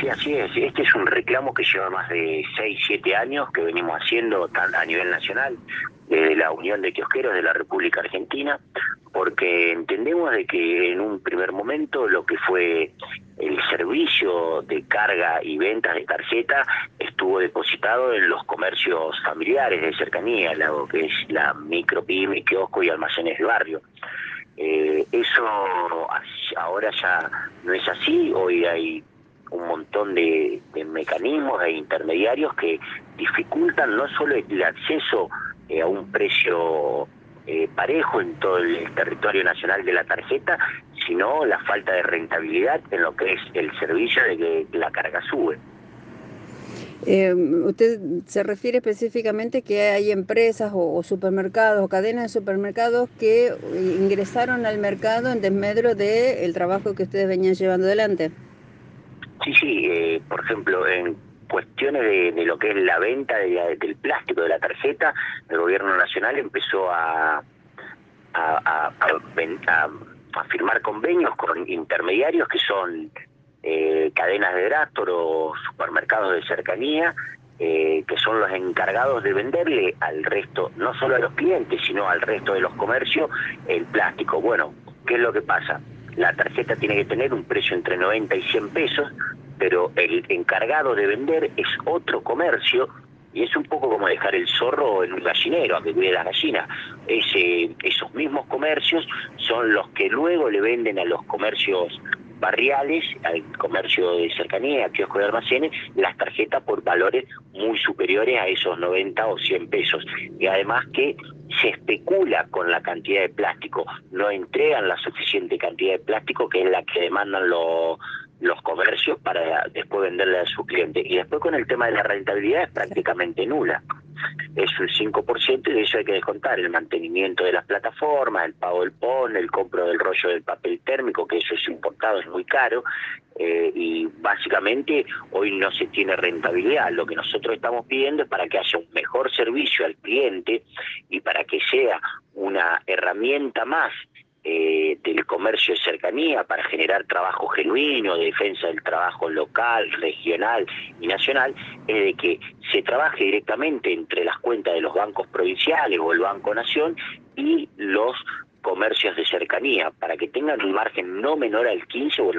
Sí, así es. Este es un reclamo que lleva más de 6, 7 años que venimos haciendo a nivel nacional de la Unión de Kiosqueros de la República Argentina, porque entendemos de que en un primer momento lo que fue el servicio de carga y ventas de tarjeta estuvo depositado en los comercios familiares de cercanía, lo que es la micro, pyme, kiosco y almacenes de barrio. Eh, eso ahora ya no es así, hoy hay un montón de, mecanismos e intermediarios que dificultan no solo el acceso eh, a un precio eh, parejo en todo el territorio nacional de la tarjeta, sino la falta de rentabilidad en lo que es el servicio de que la carga sube. Eh, usted se refiere específicamente que hay empresas o, supermercados o cadenas de supermercados que ingresaron al mercado en desmedro del trabajo que ustedes venían llevando adelante. Sí, sí, eh, por ejemplo, en cuestiones de, lo que es la venta del plástico de la tarjeta, el gobierno nacional empezó a, a, firmar convenios con intermediarios que son eh, cadenas de Drastor o supermercados de cercanía, eh, que son los encargados de venderle al resto, no solo a los clientes, sino al resto de los comercios, el plástico. Bueno, ¿qué es lo que pasa? La tarjeta tiene que tener un precio entre 90 y 100 pesos, pero el encargado de vender es otro comercio y es un poco como dejar el zorro en un gallinero a que cuide las gallinas. Ese, esos mismos comercios son los que luego le venden a los comercios barriales, al comercio de cercanía, a de almacenes, las tarjetas por valores muy superiores a esos 90 o 100 pesos. Y además que se especula con la cantidad de plástico, no entregan la suficiente cantidad de plástico que es la que demandan los los comercios para después venderle a su cliente. Y después con el tema de la rentabilidad es prácticamente nula. Es un 5% y de eso hay que descontar el mantenimiento de las plataformas, el pago del PON, el compro del rollo del papel térmico, que eso es importado, es muy caro, eh, y básicamente hoy no se tiene rentabilidad. Lo que nosotros estamos pidiendo es para que haya un mejor servicio al cliente y para que sea una herramienta más eh, del comercio de cercanía para generar trabajo genuino, defensa del trabajo local, regional y nacional, es de que se trabaje directamente entre las cuentas de los bancos provinciales o el Banco Nación y los comercios de cercanía, para que tengan un margen no menor al 15 o